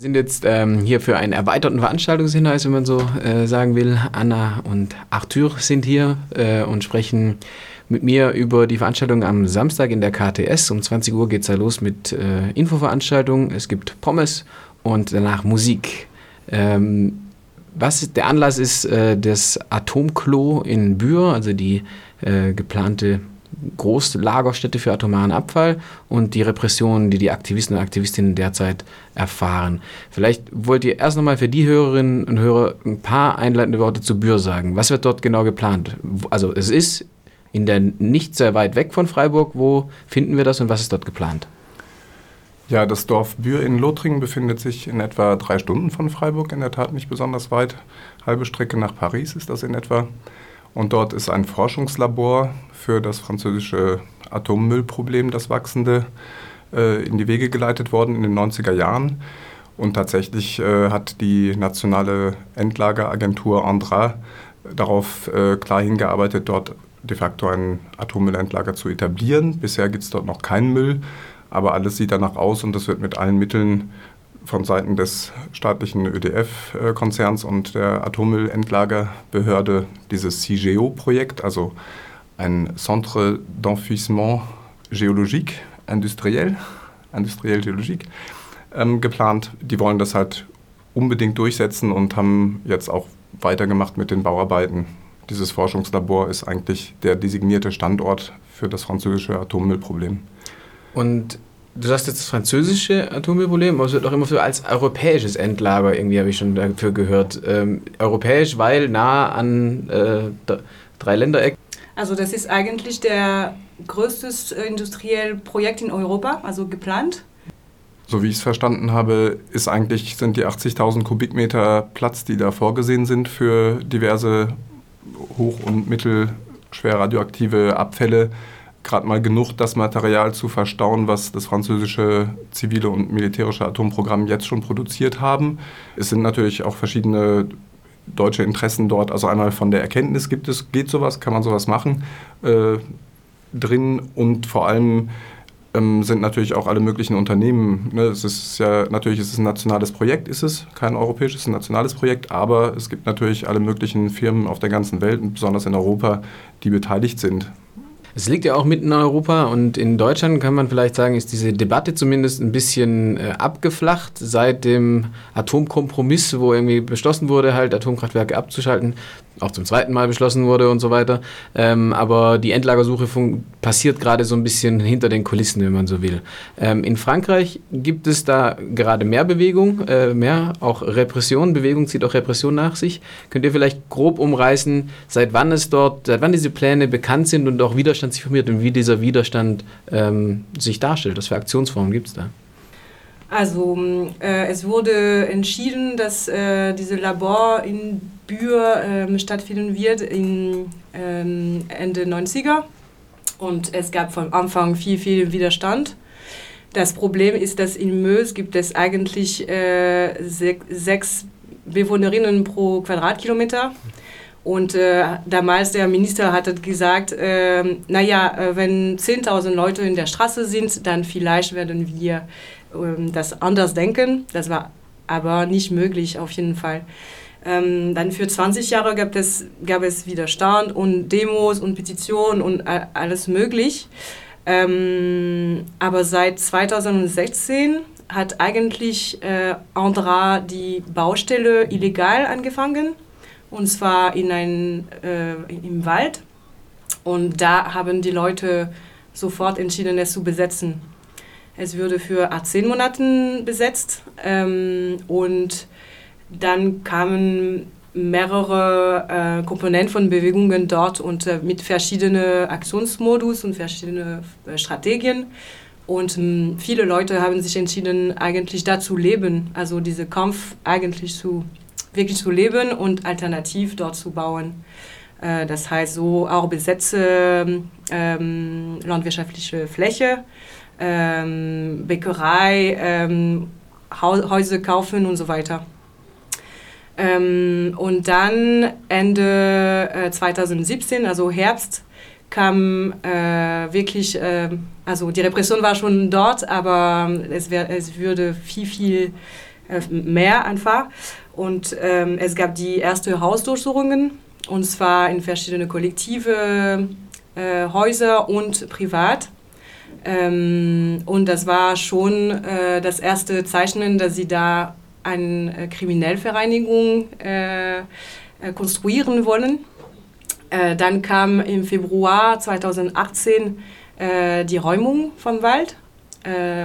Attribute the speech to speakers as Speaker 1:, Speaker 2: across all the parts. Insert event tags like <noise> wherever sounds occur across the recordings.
Speaker 1: Sind jetzt ähm, hier für einen erweiterten Veranstaltungshinweis, wenn man so äh, sagen will. Anna und Arthur sind hier äh, und sprechen mit mir über die Veranstaltung am Samstag in der KTS. Um 20 Uhr geht es da los mit äh, Infoveranstaltungen. Es gibt Pommes und danach Musik. Ähm, was der Anlass ist, äh, das Atomklo in Bühr, also die äh, geplante Großlagerstätte für atomaren Abfall und die Repressionen, die die Aktivisten und Aktivistinnen derzeit erfahren. Vielleicht wollt ihr erst nochmal für die Hörerinnen und Hörer ein paar einleitende Worte zu Bühr sagen. Was wird dort genau geplant? Also es ist in der nicht sehr weit weg von Freiburg. Wo finden wir das und was ist dort geplant?
Speaker 2: Ja, das Dorf Bühr in Lothringen befindet sich in etwa drei Stunden von Freiburg, in der Tat nicht besonders weit. Halbe Strecke nach Paris ist das in etwa. Und dort ist ein Forschungslabor für das französische Atommüllproblem, das wachsende, äh, in die Wege geleitet worden in den 90er Jahren. Und tatsächlich äh, hat die nationale Endlageragentur Andra darauf äh, klar hingearbeitet, dort de facto ein Atommüllendlager zu etablieren. Bisher gibt es dort noch keinen Müll, aber alles sieht danach aus und das wird mit allen Mitteln von Seiten des staatlichen ÖDF-Konzerns und der Atommüllendlagerbehörde dieses CIGEO-Projekt, also ein Centre d'Enfouissement Géologique Industriel, industriell Geologique, ähm, geplant. Die wollen das halt unbedingt durchsetzen und haben jetzt auch weitergemacht mit den Bauarbeiten. Dieses Forschungslabor ist eigentlich der designierte Standort für das französische Atommüllproblem.
Speaker 1: Und du sagst jetzt das französische Atommüllproblem, aber es wird auch immer so als europäisches Endlager irgendwie, habe ich schon dafür gehört. Ähm, europäisch, weil nah an äh, drei Ländereck.
Speaker 3: Also das ist eigentlich der größte industrielle Projekt in Europa, also geplant.
Speaker 2: So wie ich es verstanden habe, ist eigentlich, sind die 80.000 Kubikmeter Platz, die da vorgesehen sind für diverse hoch- und mittelschwer radioaktive Abfälle, gerade mal genug, das Material zu verstauen, was das französische zivile und militärische Atomprogramm jetzt schon produziert haben. Es sind natürlich auch verschiedene deutsche Interessen dort. Also einmal von der Erkenntnis gibt es, geht sowas, kann man sowas machen äh, drin und vor allem ähm, sind natürlich auch alle möglichen Unternehmen. Ne? Es ist ja natürlich ist es ein nationales Projekt, ist es kein europäisches, ein nationales Projekt, aber es gibt natürlich alle möglichen Firmen auf der ganzen Welt und besonders in Europa, die beteiligt sind.
Speaker 1: Es liegt ja auch mitten in Europa und in Deutschland kann man vielleicht sagen, ist diese Debatte zumindest ein bisschen äh, abgeflacht seit dem Atomkompromiss, wo irgendwie beschlossen wurde, halt Atomkraftwerke abzuschalten auch zum zweiten Mal beschlossen wurde und so weiter. Ähm, aber die Endlagersuche passiert gerade so ein bisschen hinter den Kulissen, wenn man so will. Ähm, in Frankreich gibt es da gerade mehr Bewegung, äh, mehr auch Repression. Bewegung zieht auch Repression nach sich. Könnt ihr vielleicht grob umreißen, seit wann es dort, seit wann diese Pläne bekannt sind und auch Widerstand sich formiert und wie dieser Widerstand ähm, sich darstellt? Was für Aktionsformen gibt es da?
Speaker 3: Also äh, es wurde entschieden, dass äh, dieses Labor in Bühr äh, stattfinden wird in ähm, Ende 90er. Und es gab von Anfang viel, viel Widerstand. Das Problem ist, dass in Mös gibt es eigentlich äh, sechs Bewohnerinnen pro Quadratkilometer. Und äh, damals der Minister hat gesagt, äh, naja, äh, wenn 10.000 Leute in der Straße sind, dann vielleicht werden wir ähm, das anders denken. Das war aber nicht möglich auf jeden Fall. Ähm, dann für 20 Jahre gab es, gab es Widerstand und Demos und Petitionen und alles möglich. Ähm, aber seit 2016 hat eigentlich äh, Andra die Baustelle illegal angefangen und zwar in ein, äh, im Wald. Und da haben die Leute sofort entschieden, es zu besetzen. Es würde für 18 Monaten besetzt ähm, und dann kamen mehrere äh, Komponenten von Bewegungen dort und äh, mit verschiedenen Aktionsmodus und verschiedenen äh, Strategien. Und ähm, viele Leute haben sich entschieden, eigentlich da zu leben, also diesen Kampf eigentlich zu, wirklich zu leben und alternativ dort zu bauen. Äh, das heißt, so auch besetzte ähm, landwirtschaftliche Fläche ähm, Bäckerei, ähm, Häuser kaufen und so weiter. Ähm, und dann Ende äh, 2017, also Herbst, kam äh, wirklich, äh, also die Repression war schon dort, aber es, wär, es würde viel, viel äh, mehr einfach. Und ähm, es gab die ersten Hausdurchsuchungen, und zwar in verschiedene Kollektive, äh, Häuser und privat. Ähm, und das war schon äh, das erste Zeichen, dass sie da eine äh, Kriminellvereinigung äh, äh, konstruieren wollen. Äh, dann kam im Februar 2018 die Räumung vom Wald,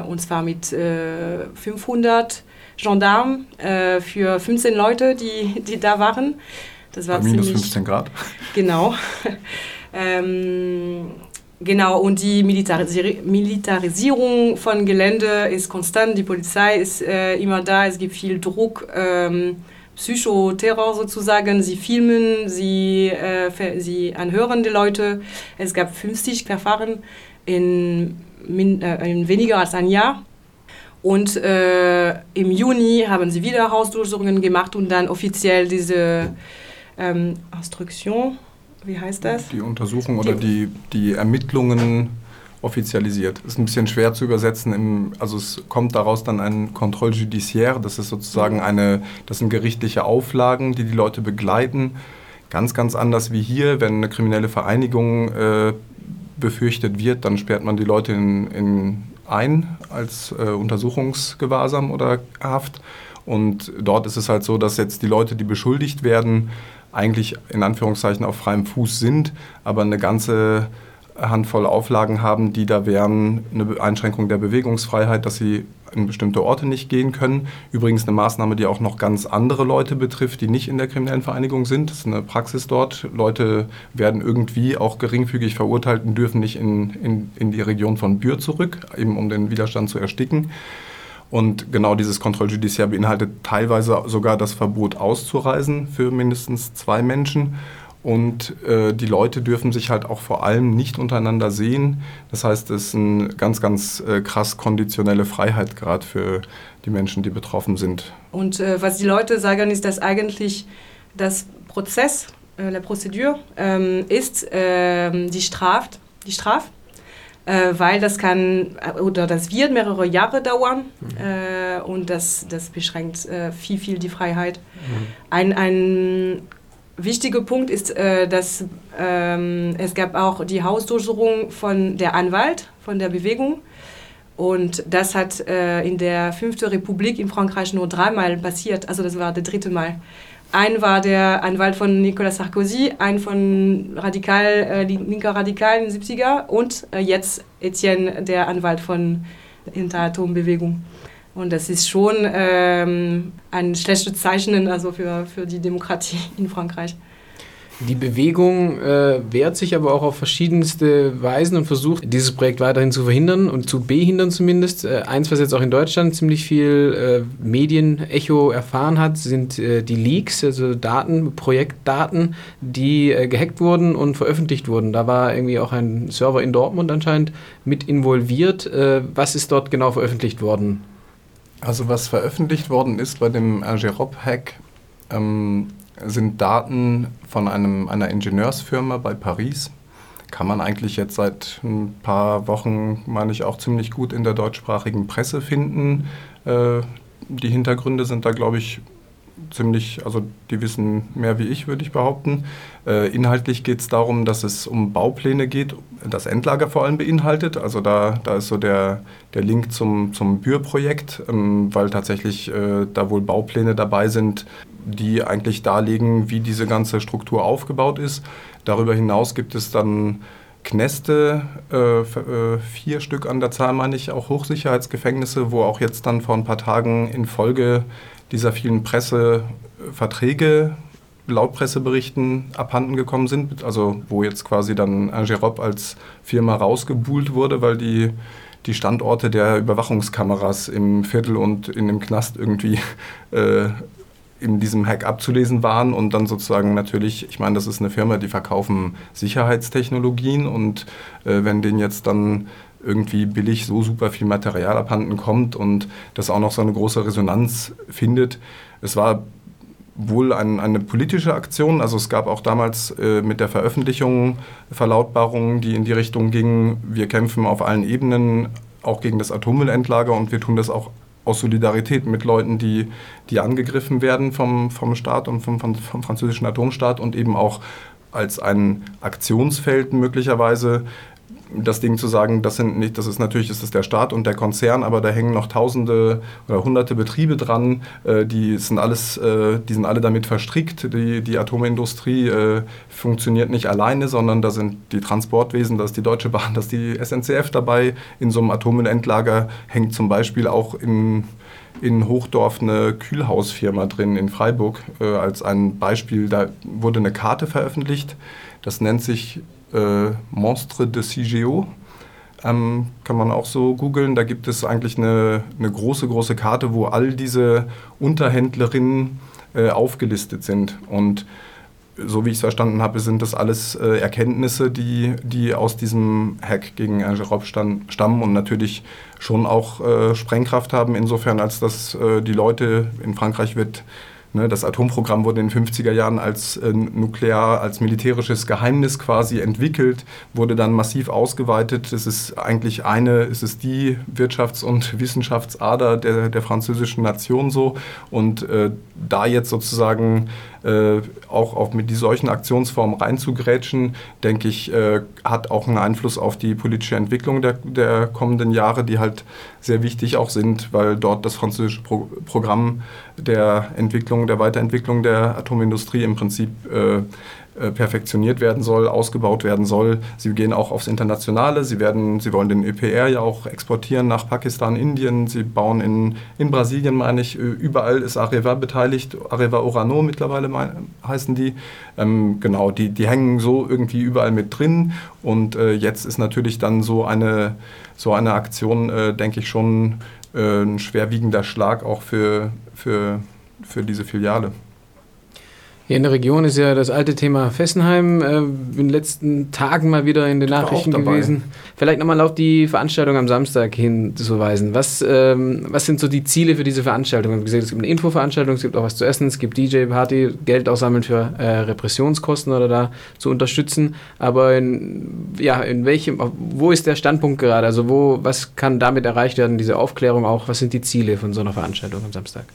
Speaker 3: und zwar mit 500 Gendarmen für 15 Leute, die, die da waren.
Speaker 2: Das war Bei minus ziemlich, 15 Grad.
Speaker 3: Genau. <laughs> ähm, Genau, und die Militaris Militarisierung von Gelände ist konstant, die Polizei ist äh, immer da, es gibt viel Druck, ähm, Psychoterror sozusagen, sie filmen, sie, äh, sie anhören die Leute. Es gab 50 Verfahren in, äh, in weniger als ein Jahr. Und äh, im Juni haben sie wieder Hausdurchsuchungen gemacht und dann offiziell diese ähm, Instruktion wie heißt das?
Speaker 2: Die Untersuchung oder die, die Ermittlungen offizialisiert. Ist ein bisschen schwer zu übersetzen. Im, also es kommt daraus dann ein Contrôle judiciaire. Das ist sozusagen eine, das sind gerichtliche Auflagen, die die Leute begleiten. Ganz, ganz anders wie hier, wenn eine kriminelle Vereinigung äh, befürchtet wird, dann sperrt man die Leute in, in ein als äh, Untersuchungsgewahrsam oder Haft. Und dort ist es halt so, dass jetzt die Leute, die beschuldigt werden, eigentlich in Anführungszeichen auf freiem Fuß sind, aber eine ganze Handvoll Auflagen haben, die da wären, eine Einschränkung der Bewegungsfreiheit, dass sie in bestimmte Orte nicht gehen können. Übrigens eine Maßnahme, die auch noch ganz andere Leute betrifft, die nicht in der kriminellen Vereinigung sind. Das ist eine Praxis dort. Leute werden irgendwie auch geringfügig verurteilt und dürfen nicht in, in, in die Region von Bühr zurück, eben um den Widerstand zu ersticken. Und genau dieses Kontroll Judiciaire beinhaltet teilweise sogar das Verbot auszureisen für mindestens zwei Menschen. Und äh, die Leute dürfen sich halt auch vor allem nicht untereinander sehen. Das heißt, es ist eine ganz, ganz äh, krass konditionelle Freiheit gerade für die Menschen, die betroffen sind.
Speaker 3: Und äh, was die Leute sagen, ist, dass eigentlich das Prozess, äh, la Procédure, ähm, ist ähm, die Strafe, die Strafe äh, weil das kann äh, oder das wird mehrere Jahre dauern mhm. äh, und das, das beschränkt viel, viel die Freiheit. Mhm. Ein, ein wichtiger Punkt ist, äh, dass ähm, es gab auch die Hausdurchsuchung von der Anwalt, von der Bewegung. Und das hat äh, in der Fünften Republik in Frankreich nur dreimal passiert. Also das war das dritte Mal. Ein war der Anwalt von Nicolas Sarkozy, ein von Radikal, äh, linker Radikal in den 70er und äh, jetzt Etienne, der Anwalt von der Atombewegung. Und das ist schon ähm, ein schlechtes Zeichen also für, für die Demokratie in Frankreich.
Speaker 1: Die Bewegung äh, wehrt sich aber auch auf verschiedenste Weisen und versucht, dieses Projekt weiterhin zu verhindern und zu behindern zumindest. Äh, eins, was jetzt auch in Deutschland ziemlich viel äh, Medienecho erfahren hat, sind äh, die Leaks, also Daten, Projektdaten, die äh, gehackt wurden und veröffentlicht wurden. Da war irgendwie auch ein Server in Dortmund anscheinend mit involviert. Äh, was ist dort genau veröffentlicht worden?
Speaker 2: Also was veröffentlicht worden ist bei dem Agerop-Hack, ähm, sind Daten von einem, einer Ingenieursfirma bei Paris. Kann man eigentlich jetzt seit ein paar Wochen, meine ich, auch ziemlich gut in der deutschsprachigen Presse finden. Äh, die Hintergründe sind da, glaube ich, ziemlich, also die wissen mehr wie ich, würde ich behaupten. Äh, inhaltlich geht es darum, dass es um Baupläne geht, das Endlager vor allem beinhaltet. Also da, da ist so der, der Link zum, zum Bühr-Projekt, ähm, weil tatsächlich äh, da wohl Baupläne dabei sind, die eigentlich darlegen, wie diese ganze Struktur aufgebaut ist. Darüber hinaus gibt es dann Kneste, äh, äh, vier Stück an der Zahl meine ich, auch Hochsicherheitsgefängnisse, wo auch jetzt dann vor ein paar Tagen in Folge dieser vielen Presseverträge laut Presseberichten abhanden gekommen sind, also wo jetzt quasi dann Angerop als Firma rausgebuhlt wurde, weil die, die Standorte der Überwachungskameras im Viertel und in dem Knast irgendwie <laughs> äh, in diesem Hack abzulesen waren und dann sozusagen natürlich, ich meine, das ist eine Firma, die verkaufen Sicherheitstechnologien und äh, wenn denen jetzt dann irgendwie billig so super viel Material abhanden kommt und das auch noch so eine große Resonanz findet. Es war wohl ein, eine politische Aktion, also es gab auch damals äh, mit der Veröffentlichung Verlautbarungen, die in die Richtung gingen, wir kämpfen auf allen Ebenen auch gegen das Atommüllendlager und wir tun das auch aus Solidarität mit Leuten, die, die angegriffen werden vom, vom Staat und vom, vom, vom französischen Atomstaat und eben auch als ein Aktionsfeld möglicherweise das Ding zu sagen, das sind nicht, das ist natürlich ist das der Staat und der Konzern, aber da hängen noch Tausende oder Hunderte Betriebe dran, äh, die sind alles, äh, die sind alle damit verstrickt. Die, die Atomindustrie äh, funktioniert nicht alleine, sondern da sind die Transportwesen, da ist die Deutsche Bahn, da ist die SNCF dabei. In so einem Atommüllendlager hängt zum Beispiel auch in in Hochdorf eine Kühlhausfirma drin in Freiburg äh, als ein Beispiel. Da wurde eine Karte veröffentlicht. Das nennt sich äh, Monstre de CGO. Ähm, kann man auch so googeln. Da gibt es eigentlich eine, eine, große, große Karte, wo all diese Unterhändlerinnen äh, aufgelistet sind. Und so wie ich es verstanden habe, sind das alles äh, Erkenntnisse, die, die aus diesem Hack gegen Rob stammen und natürlich schon auch äh, Sprengkraft haben, insofern als dass äh, die Leute in Frankreich wird Ne, das Atomprogramm wurde in den 50er Jahren als äh, nuklear, als militärisches Geheimnis quasi entwickelt, wurde dann massiv ausgeweitet. Es ist eigentlich eine, es ist die Wirtschafts- und <laughs> Wissenschaftsader der, der französischen Nation so. Und äh, da jetzt sozusagen äh, auch auf mit solchen Aktionsformen reinzugrätschen, denke ich, äh, hat auch einen Einfluss auf die politische Entwicklung der, der kommenden Jahre, die halt sehr wichtig auch sind, weil dort das französische Pro Programm der Entwicklung, der Weiterentwicklung der Atomindustrie im Prinzip äh, perfektioniert werden soll, ausgebaut werden soll. Sie gehen auch aufs Internationale. Sie, werden, sie wollen den EPR ja auch exportieren nach Pakistan, Indien. Sie bauen in, in Brasilien, meine ich, überall ist Areva beteiligt. Areva Orano mittlerweile mein, heißen die. Ähm, genau, die, die hängen so irgendwie überall mit drin. Und äh, jetzt ist natürlich dann so eine, so eine Aktion, äh, denke ich, schon äh, ein schwerwiegender Schlag auch für, für, für diese Filiale.
Speaker 1: Hier in der Region ist ja das alte Thema Fessenheim äh, in den letzten Tagen mal wieder in den Nachrichten gewesen. Vielleicht nochmal auf die Veranstaltung am Samstag hinzuweisen. Was, ähm, was sind so die Ziele für diese Veranstaltung? Wir haben gesehen, es gibt eine Infoveranstaltung, es gibt auch was zu essen, es gibt DJ-Party, Geld aussammeln für äh, Repressionskosten oder da zu unterstützen. Aber in, ja, in welchem, wo ist der Standpunkt gerade? Also wo, was kann damit erreicht werden, diese Aufklärung auch? Was sind die Ziele von so einer Veranstaltung am Samstag?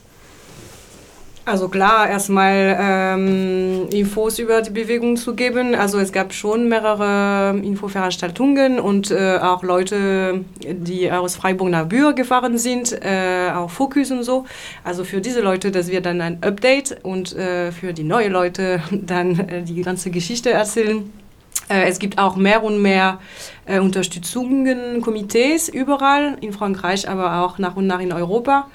Speaker 3: Also klar, erstmal ähm, Infos über die Bewegung zu geben. Also es gab schon mehrere Infoveranstaltungen und äh, auch Leute, die aus Freiburg nach Bühr gefahren sind, äh, auch Fokus und so. Also für diese Leute, dass wir dann ein Update und äh, für die neuen Leute <laughs> dann äh, die ganze Geschichte erzählen. Äh, es gibt auch mehr und mehr äh, Unterstützungen, Komitees überall in Frankreich, aber auch nach und nach in Europa.